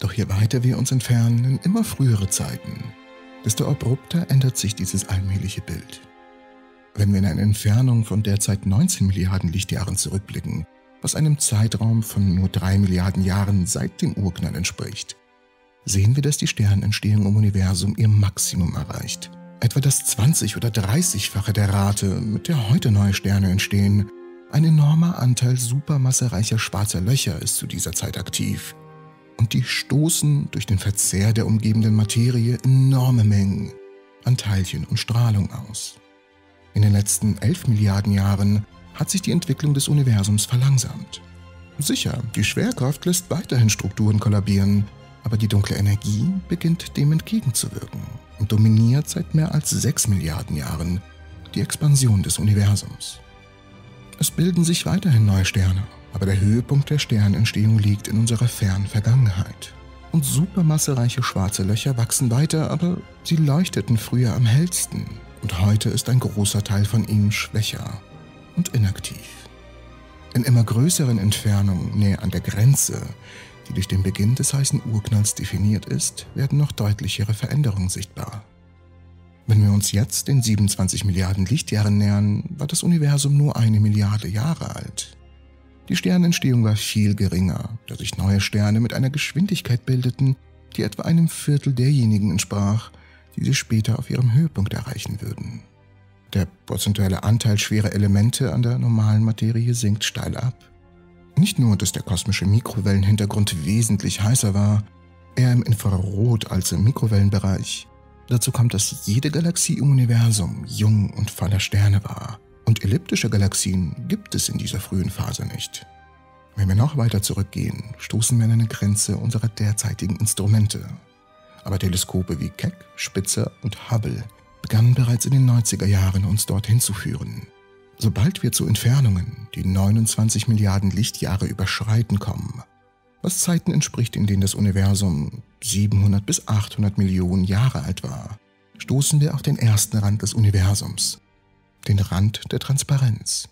Doch je weiter wir uns entfernen in immer frühere Zeiten, desto abrupter ändert sich dieses allmähliche Bild. Wenn wir in eine Entfernung von derzeit 19 Milliarden Lichtjahren zurückblicken, was einem Zeitraum von nur 3 Milliarden Jahren seit dem Urknall entspricht, sehen wir, dass die Sternentstehung im Universum ihr Maximum erreicht etwa das 20- oder 30-fache der Rate, mit der heute neue Sterne entstehen, Ein enormer Anteil supermassereicher schwarzer Löcher ist zu dieser Zeit aktiv. Und die stoßen durch den Verzehr der umgebenden Materie enorme Mengen an Teilchen und Strahlung aus. In den letzten 11 Milliarden Jahren hat sich die Entwicklung des Universums verlangsamt. Sicher, die Schwerkraft lässt weiterhin Strukturen kollabieren, aber die dunkle Energie beginnt dem entgegenzuwirken dominiert seit mehr als 6 Milliarden Jahren die Expansion des Universums. Es bilden sich weiterhin neue Sterne, aber der Höhepunkt der Sternentstehung liegt in unserer fernen Vergangenheit. Und supermassereiche schwarze Löcher wachsen weiter, aber sie leuchteten früher am hellsten und heute ist ein großer Teil von ihnen schwächer und inaktiv. In immer größeren Entfernungen, näher an der Grenze, die durch den Beginn des heißen Urknalls definiert ist, werden noch deutlichere Veränderungen sichtbar. Wenn wir uns jetzt den 27 Milliarden Lichtjahren nähern, war das Universum nur eine Milliarde Jahre alt. Die Sternentstehung war viel geringer, da sich neue Sterne mit einer Geschwindigkeit bildeten, die etwa einem Viertel derjenigen entsprach, die sie später auf ihrem Höhepunkt erreichen würden. Der prozentuelle Anteil schwerer Elemente an der normalen Materie sinkt steil ab. Nicht nur, dass der kosmische Mikrowellenhintergrund wesentlich heißer war, eher im Infrarot als im Mikrowellenbereich. Dazu kommt, dass jede Galaxie im Universum jung und voller Sterne war. Und elliptische Galaxien gibt es in dieser frühen Phase nicht. Wenn wir noch weiter zurückgehen, stoßen wir an eine Grenze unserer derzeitigen Instrumente. Aber Teleskope wie Keck, Spitzer und Hubble begannen bereits in den 90er Jahren uns dorthin zu führen. Sobald wir zu Entfernungen, die 29 Milliarden Lichtjahre überschreiten kommen, was Zeiten entspricht, in denen das Universum 700 bis 800 Millionen Jahre alt war, stoßen wir auf den ersten Rand des Universums, den Rand der Transparenz.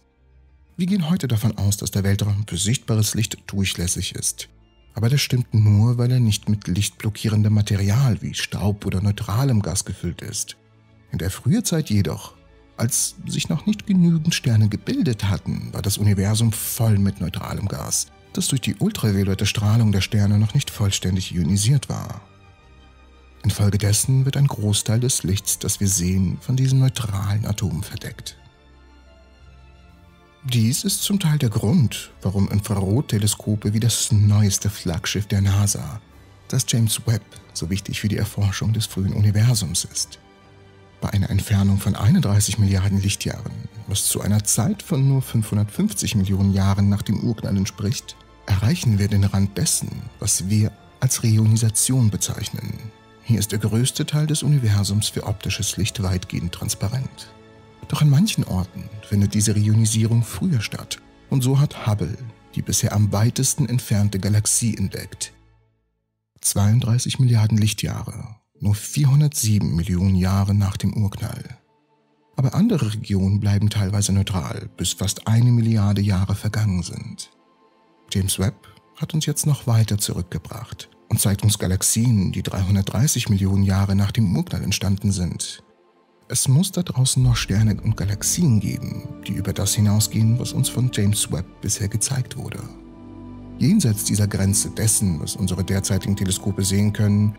Wir gehen heute davon aus, dass der Weltraum für sichtbares Licht durchlässig ist. Aber das stimmt nur, weil er nicht mit lichtblockierendem Material wie Staub oder neutralem Gas gefüllt ist. In der Frühzeit jedoch, als sich noch nicht genügend Sterne gebildet hatten, war das Universum voll mit neutralem Gas, das durch die ultraviolette Strahlung der Sterne noch nicht vollständig ionisiert war. Infolgedessen wird ein Großteil des Lichts, das wir sehen, von diesen neutralen Atomen verdeckt. Dies ist zum Teil der Grund, warum Infrarotteleskope wie das neueste Flaggschiff der NASA, das James Webb, so wichtig für die Erforschung des frühen Universums ist. Bei einer Entfernung von 31 Milliarden Lichtjahren, was zu einer Zeit von nur 550 Millionen Jahren nach dem Urknall entspricht, erreichen wir den Rand dessen, was wir als Reionisation bezeichnen. Hier ist der größte Teil des Universums für optisches Licht weitgehend transparent. Doch an manchen Orten findet diese Reionisierung früher statt und so hat Hubble die bisher am weitesten entfernte Galaxie entdeckt. 32 Milliarden Lichtjahre nur 407 Millionen Jahre nach dem Urknall. Aber andere Regionen bleiben teilweise neutral, bis fast eine Milliarde Jahre vergangen sind. James Webb hat uns jetzt noch weiter zurückgebracht und zeigt uns Galaxien, die 330 Millionen Jahre nach dem Urknall entstanden sind. Es muss da draußen noch Sterne und Galaxien geben, die über das hinausgehen, was uns von James Webb bisher gezeigt wurde. Jenseits dieser Grenze dessen, was unsere derzeitigen Teleskope sehen können,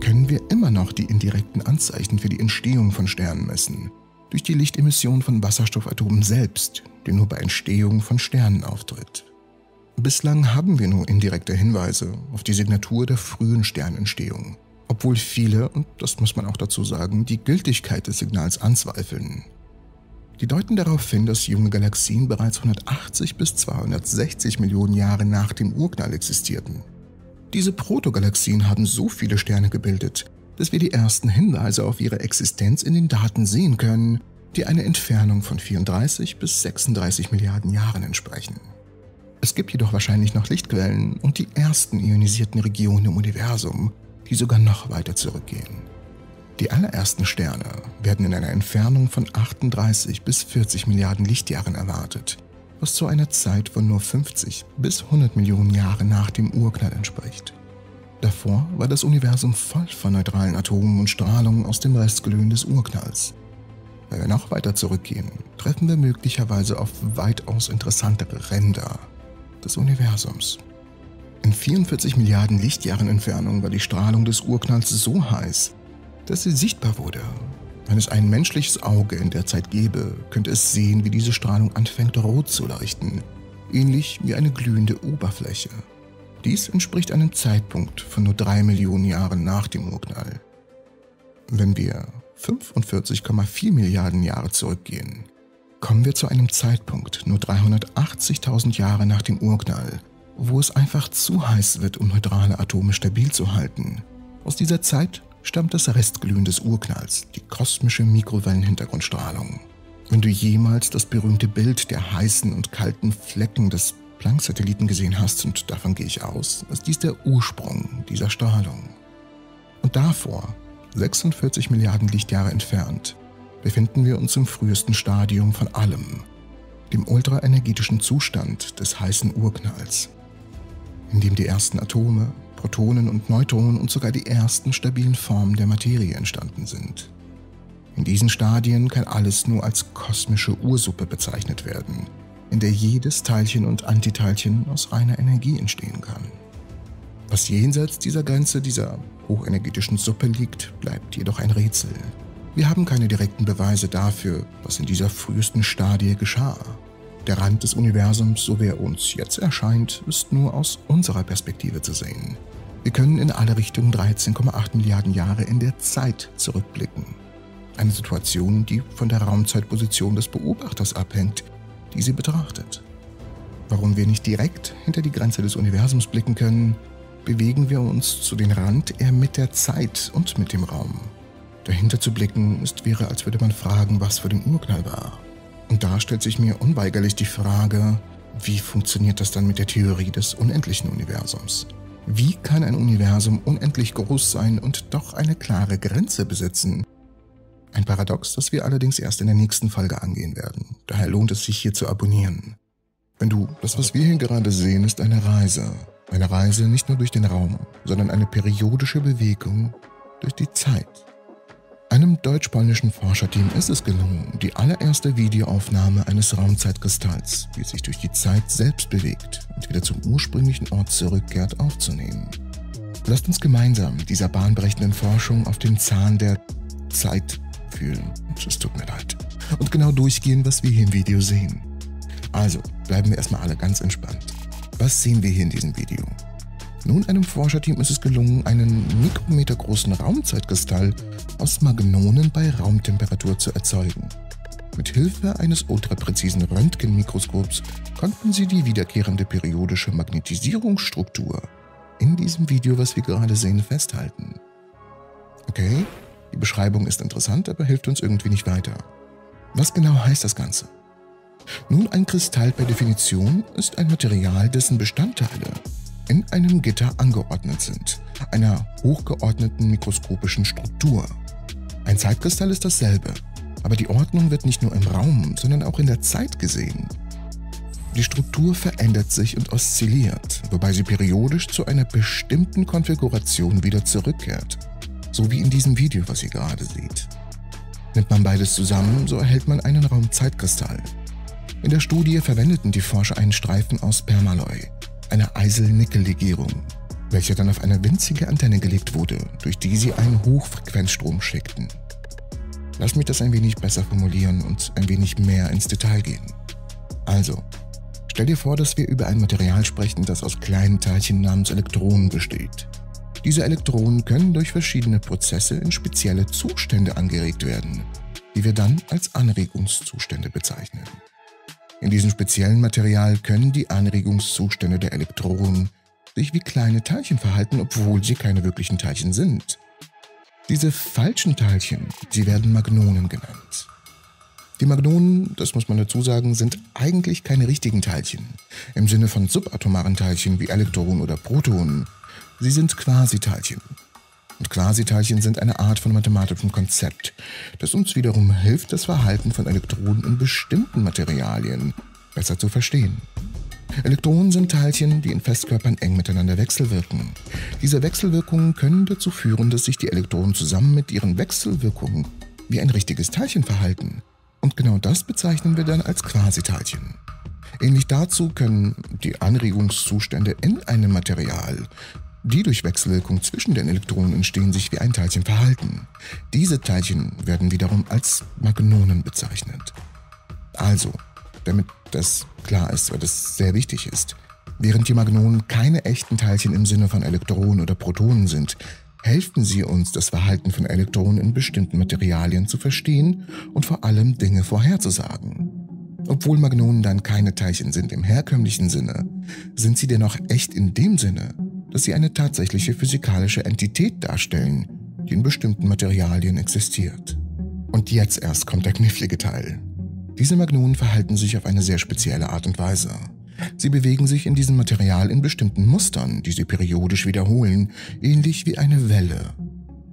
können wir immer noch die indirekten Anzeichen für die Entstehung von Sternen messen, durch die Lichtemission von Wasserstoffatomen selbst, die nur bei Entstehung von Sternen auftritt. Bislang haben wir nur indirekte Hinweise auf die Signatur der frühen Sternentstehung, obwohl viele, und das muss man auch dazu sagen, die Gültigkeit des Signals anzweifeln. Die deuten darauf hin, dass junge Galaxien bereits 180 bis 260 Millionen Jahre nach dem Urknall existierten diese Protogalaxien haben so viele Sterne gebildet, dass wir die ersten Hinweise auf ihre Existenz in den Daten sehen können, die eine Entfernung von 34 bis 36 Milliarden Jahren entsprechen. Es gibt jedoch wahrscheinlich noch Lichtquellen und die ersten ionisierten Regionen im Universum, die sogar noch weiter zurückgehen. Die allerersten Sterne werden in einer Entfernung von 38 bis 40 Milliarden Lichtjahren erwartet was zu einer Zeit von nur 50 bis 100 Millionen Jahren nach dem Urknall entspricht. Davor war das Universum voll von neutralen Atomen und Strahlung aus dem Restglühen des Urknalls. Wenn wir noch weiter zurückgehen, treffen wir möglicherweise auf weitaus interessantere Ränder des Universums. In 44 Milliarden Lichtjahren Entfernung war die Strahlung des Urknalls so heiß, dass sie sichtbar wurde Wenn es ein menschliches Auge in der Zeit gäbe, könnte es sehen, wie diese Strahlung anfängt rot zu leuchten, ähnlich wie eine glühende Oberfläche. Dies entspricht einem Zeitpunkt von nur drei Millionen Jahren nach dem Urknall. Wenn wir 45,4 Milliarden Jahre zurückgehen, kommen wir zu einem Zeitpunkt nur 380.000 Jahre nach dem Urknall, wo es einfach zu heiß wird, um neutrale Atome stabil zu halten. Aus dieser Zeit stammt das Restglühen des Urknalls, die kosmische Mikrowellenhintergrundstrahlung. Wenn du jemals das berühmte Bild der heißen und kalten Flecken des Planck-Satelliten gesehen hast, und davon gehe ich aus, ist dies der Ursprung dieser Strahlung. Und davor, 46 Milliarden Lichtjahre entfernt, befinden wir uns im frühesten Stadium von allem, dem ultraenergetischen Zustand des heißen Urknalls, in dem die ersten Atome, Protonen und Neutronen und sogar die ersten stabilen Formen der Materie entstanden sind. In diesen Stadien kann alles nur als kosmische Ursuppe bezeichnet werden, in der jedes Teilchen und Antiteilchen aus reiner Energie entstehen kann. Was jenseits dieser Grenze dieser hochenergetischen Suppe liegt, bleibt jedoch ein Rätsel. Wir haben keine direkten Beweise dafür, was in dieser frühesten Stadie geschah. Der Rand des Universums, so wie er uns jetzt erscheint, ist nur aus unserer Perspektive zu sehen. Wir können in alle Richtungen 13,8 Milliarden Jahre in der Zeit zurückblicken. Eine Situation, die von der Raumzeitposition des Beobachters abhängt, die sie betrachtet. Warum wir nicht direkt hinter die Grenze des Universums blicken können, bewegen wir uns zu den Rand eher mit der Zeit und mit dem Raum. Dahinter zu blicken, ist wäre, als würde man fragen, was vor dem Urknall war. Und da stellt sich mir unweigerlich die Frage, wie funktioniert das dann mit der Theorie des unendlichen Universums? Wie kann ein Universum unendlich groß sein und doch eine klare Grenze besitzen? Ein Paradox, das wir allerdings erst in der nächsten Folge angehen werden. Daher lohnt es sich hier zu abonnieren. Wenn du, das was wir hier gerade sehen, ist eine Reise. Eine Reise nicht nur durch den Raum, sondern eine periodische Bewegung durch die Zeit. Einem deutsch-polnischen Forscherteam ist es gelungen, die allererste Videoaufnahme eines Raumzeitkristalls, wie es sich durch die Zeit selbst bewegt und wieder zum ursprünglichen Ort zurückkehrt, aufzunehmen. Lasst uns gemeinsam dieser bahnbrechenden Forschung auf den Zahn der Zeit fühlen. Es tut mir leid. Und genau durchgehen, was wir hier im Video sehen. Also, bleiben wir erstmal alle ganz entspannt. Was sehen wir hier in diesem Video? Nun, einem Forscherteam ist es gelungen, einen mikrometergroßen Raumzeitkristall aus Magnonen bei Raumtemperatur zu erzeugen. Mit Hilfe eines ultrapräzisen Röntgenmikroskops konnten sie die wiederkehrende periodische Magnetisierungsstruktur in diesem Video, was wir gerade sehen, festhalten. Okay, die Beschreibung ist interessant, aber hilft uns irgendwie nicht weiter. Was genau heißt das Ganze? Nun, ein Kristall per Definition ist ein Material, dessen Bestandteile in einem Gitter angeordnet sind, einer hochgeordneten mikroskopischen Struktur. Ein Zeitkristall ist dasselbe, aber die Ordnung wird nicht nur im Raum, sondern auch in der Zeit gesehen. Die Struktur verändert sich und oszilliert, wobei sie periodisch zu einer bestimmten Konfiguration wieder zurückkehrt, so wie in diesem Video, was ihr gerade seht. Nimmt man beides zusammen, so erhält man einen Raumzeitkristall. In der Studie verwendeten die Forscher einen Streifen aus Permalloy, einer Eisel-Nickel-Legierung, welcher dann auf eine winzige Antenne gelegt wurde, durch die sie einen Hochfrequenzstrom schickten. Lass mich das ein wenig besser formulieren und ein wenig mehr ins Detail gehen. Also, stell dir vor, dass wir über ein Material sprechen, das aus kleinen Teilchen namens Elektronen besteht. Diese Elektronen können durch verschiedene Prozesse in spezielle Zustände angeregt werden, die wir dann als Anregungszustände bezeichnen. In diesem speziellen Material können die Anregungszustände der Elektronen sich wie kleine Teilchen verhalten, obwohl sie keine wirklichen Teilchen sind. Diese falschen Teilchen, sie werden Magnonen genannt. Die Magnonen, das muss man dazu sagen, sind eigentlich keine richtigen Teilchen, im Sinne von subatomaren Teilchen wie Elektronen oder Protonen. Sie sind Quasiteilchen, und Quasiteilchen sind eine Art von mathematischem Konzept, das uns wiederum hilft, das Verhalten von Elektronen in bestimmten Materialien besser zu verstehen. Elektronen sind Teilchen, die in Festkörpern eng miteinander wechselwirken. Diese Wechselwirkungen können dazu führen, dass sich die Elektronen zusammen mit ihren Wechselwirkungen wie ein richtiges Teilchen verhalten. Und genau das bezeichnen wir dann als Quasiteilchen. Ähnlich dazu können die Anregungszustände in einem Material Die durch Wechselwirkung zwischen den Elektronen entstehen sich wie ein Teilchen verhalten. Diese Teilchen werden wiederum als Magnonen bezeichnet. Also, damit das klar ist, weil das sehr wichtig ist, während die Magnonen keine echten Teilchen im Sinne von Elektronen oder Protonen sind, helfen sie uns, das Verhalten von Elektronen in bestimmten Materialien zu verstehen und vor allem Dinge vorherzusagen. Obwohl Magnonen dann keine Teilchen sind im herkömmlichen Sinne, sind sie dennoch echt in dem Sinne, dass sie eine tatsächliche physikalische Entität darstellen, die in bestimmten Materialien existiert. Und jetzt erst kommt der knifflige Teil. Diese Magnonen verhalten sich auf eine sehr spezielle Art und Weise. Sie bewegen sich in diesem Material in bestimmten Mustern, die sie periodisch wiederholen, ähnlich wie eine Welle.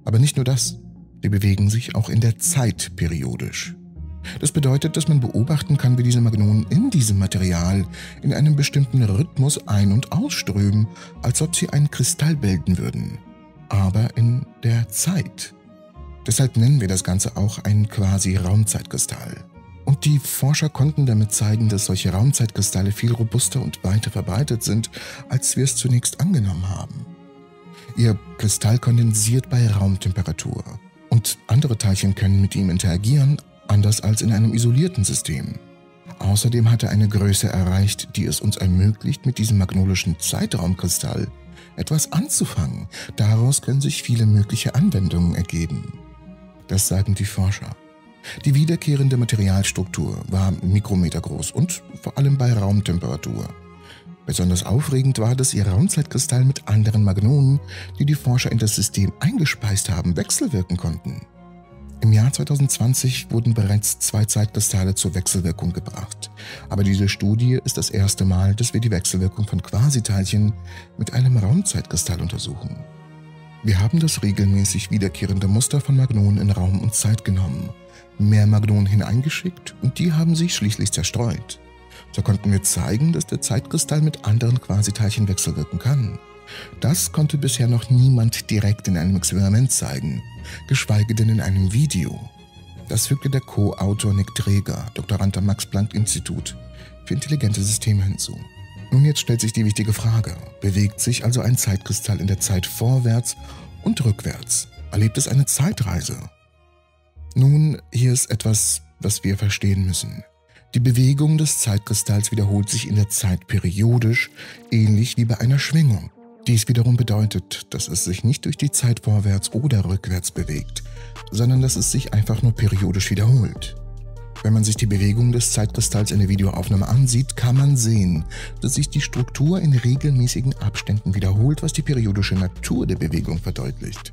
Aber nicht nur das, sie bewegen sich auch in der Zeit periodisch. Das bedeutet, dass man beobachten kann, wie diese Magnonen in diesem Material in einem bestimmten Rhythmus ein- und ausströmen, als ob sie einen Kristall bilden würden, aber in der Zeit. Deshalb nennen wir das Ganze auch einen quasi Raumzeitkristall. Und die Forscher konnten damit zeigen, dass solche Raumzeitkristalle viel robuster und weiter verbreitet sind, als wir es zunächst angenommen haben. Ihr Kristall kondensiert bei Raumtemperatur und andere Teilchen können mit ihm interagieren, anders als in einem isolierten System. Außerdem hat er eine Größe erreicht, die es uns ermöglicht, mit diesem magnolischen Zeitraumkristall etwas anzufangen. Daraus können sich viele mögliche Anwendungen ergeben. Das sagen die Forscher. Die wiederkehrende Materialstruktur war Mikrometer groß und vor allem bei Raumtemperatur. Besonders aufregend war, dass ihr Raumzeitkristall mit anderen Magnonen, die die Forscher in das System eingespeist haben, wechselwirken konnten. Im Jahr 2020 wurden bereits zwei Zeitkristalle zur Wechselwirkung gebracht. Aber diese Studie ist das erste Mal, dass wir die Wechselwirkung von Quasiteilchen mit einem Raumzeitkristall untersuchen. Wir haben das regelmäßig wiederkehrende Muster von Magnonen in Raum und Zeit genommen mehr Magnonen hineingeschickt und die haben sich schließlich zerstreut. So konnten wir zeigen, dass der Zeitkristall mit anderen Quasiteilchen wechselwirken kann. Das konnte bisher noch niemand direkt in einem Experiment zeigen, geschweige denn in einem Video. Das fügte der Co-Autor Nick Träger, Doktorand am Max-Planck-Institut für intelligente Systeme hinzu. Nun jetzt stellt sich die wichtige Frage, bewegt sich also ein Zeitkristall in der Zeit vorwärts und rückwärts? Erlebt es eine Zeitreise? Nun, hier ist etwas, was wir verstehen müssen. Die Bewegung des Zeitkristalls wiederholt sich in der Zeit periodisch, ähnlich wie bei einer Schwingung. Dies wiederum bedeutet, dass es sich nicht durch die Zeit vorwärts oder rückwärts bewegt, sondern dass es sich einfach nur periodisch wiederholt. Wenn man sich die Bewegung des Zeitkristalls in der Videoaufnahme ansieht, kann man sehen, dass sich die Struktur in regelmäßigen Abständen wiederholt, was die periodische Natur der Bewegung verdeutlicht.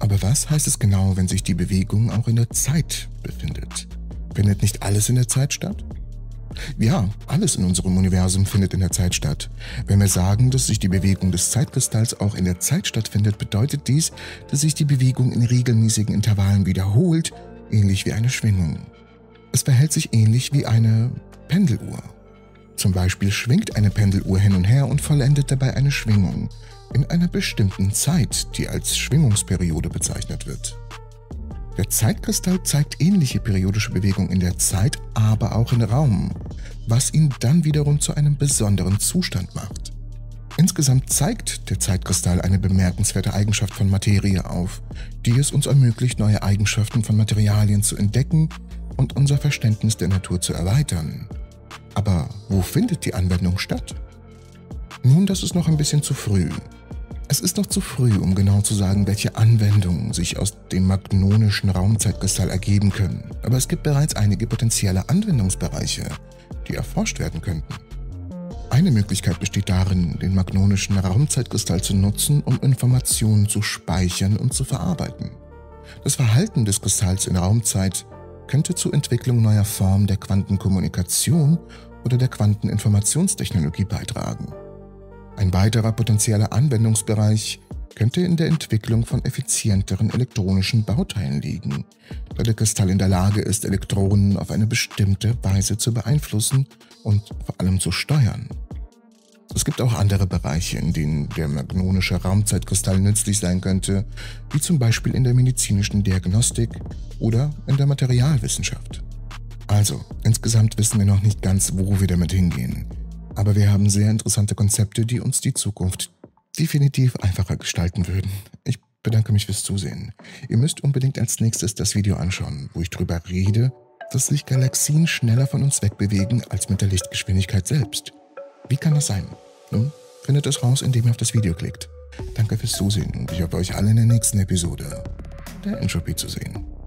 Aber was heißt es genau, wenn sich die Bewegung auch in der Zeit befindet? Findet nicht alles in der Zeit statt? Ja, alles in unserem Universum findet in der Zeit statt. Wenn wir sagen, dass sich die Bewegung des Zeitkristalls auch in der Zeit stattfindet, bedeutet dies, dass sich die Bewegung in regelmäßigen Intervallen wiederholt, ähnlich wie eine Schwingung. Es verhält sich ähnlich wie eine Pendeluhr. Zum Beispiel schwingt eine Pendeluhr hin und her und vollendet dabei eine Schwingung in einer bestimmten Zeit, die als Schwingungsperiode bezeichnet wird. Der Zeitkristall zeigt ähnliche periodische Bewegungen in der Zeit, aber auch im Raum, was ihn dann wiederum zu einem besonderen Zustand macht. Insgesamt zeigt der Zeitkristall eine bemerkenswerte Eigenschaft von Materie auf, die es uns ermöglicht, neue Eigenschaften von Materialien zu entdecken und unser Verständnis der Natur zu erweitern. Aber wo findet die Anwendung statt? Nun, das ist noch ein bisschen zu früh. Es ist noch zu früh, um genau zu sagen, welche Anwendungen sich aus dem magnonischen Raumzeitkristall ergeben können, aber es gibt bereits einige potenzielle Anwendungsbereiche, die erforscht werden könnten. Eine Möglichkeit besteht darin, den magnonischen Raumzeitkristall zu nutzen, um Informationen zu speichern und zu verarbeiten. Das Verhalten des Kristalls in Raumzeit könnte zur Entwicklung neuer Formen der Quantenkommunikation oder der Quanteninformationstechnologie beitragen. Ein weiterer potenzieller Anwendungsbereich könnte in der Entwicklung von effizienteren elektronischen Bauteilen liegen, da der Kristall in der Lage ist, Elektronen auf eine bestimmte Weise zu beeinflussen und vor allem zu steuern. Es gibt auch andere Bereiche, in denen der magnonische Raumzeitkristall nützlich sein könnte, wie zum Beispiel in der medizinischen Diagnostik oder in der Materialwissenschaft. Also, insgesamt wissen wir noch nicht ganz, wo wir damit hingehen aber wir haben sehr interessante Konzepte, die uns die Zukunft definitiv einfacher gestalten würden. Ich bedanke mich fürs Zusehen. Ihr müsst unbedingt als nächstes das Video anschauen, wo ich darüber rede, dass sich Galaxien schneller von uns wegbewegen als mit der Lichtgeschwindigkeit selbst. Wie kann das sein? Nun, findet es raus, indem ihr auf das Video klickt. Danke fürs Zusehen und ich hoffe euch alle in der nächsten Episode der Entropy zu sehen.